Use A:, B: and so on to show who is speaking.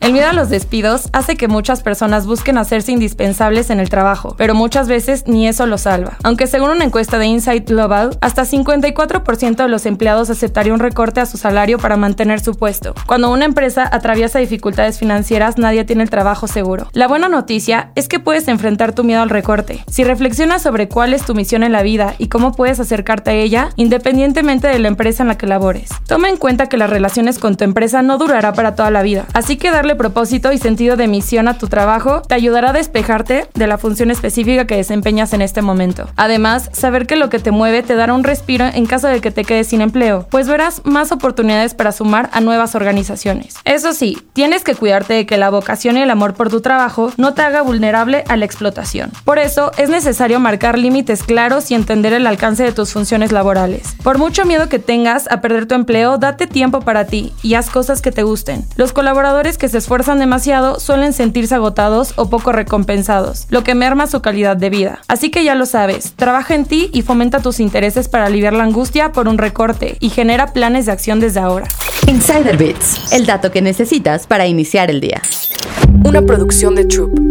A: El miedo a los despidos hace que muchas personas busquen hacerse indispensables en el trabajo, pero muchas veces ni eso lo salva. Aunque según una encuesta de Insight Global, hasta 54% de los empleados aceptaría un recorte a su salario para mantener su puesto. Cuando una empresa atraviesa dificultades financieras, nadie tiene el trabajo seguro. La buena noticia es que puedes enfrentar tu miedo al recorte. Si reflexionas sobre cuál es tu misión en la vida y cómo puedes acercarte a ella, independientemente de la empresa en la que labores. Toma en cuenta que las relaciones con tu empresa no durará para toda la vida, así que darle propósito y sentido de misión a tu trabajo te ayudará a despejarte de la función específica que desempeñas en este momento. Además, saber que lo que te mueve te dará un respiro en caso de que te quedes sin empleo, pues verás más oportunidades para sumar a nuevas organizaciones. Eso sí, tienes que cuidarte de que la vocación y el amor por tu trabajo no te haga vulnerable a la explotación. Por eso, es necesario marcar límites claros y entender el alcance de tus funciones laborales. Por mucho miedo que tengas a perder tu empleo, date tiempo para ti y haz cosas que te gusten. Los colaboradores que se esfuerzan demasiado suelen sentirse agotados o poco recompensados, lo que merma su calidad de vida. Así que ya lo sabes, trabaja en ti y fomenta tus intereses para aliviar la angustia por un recorte y genera planes de acción desde ahora.
B: Insider Bits, el dato que necesitas para iniciar el día.
C: Una producción de Troop.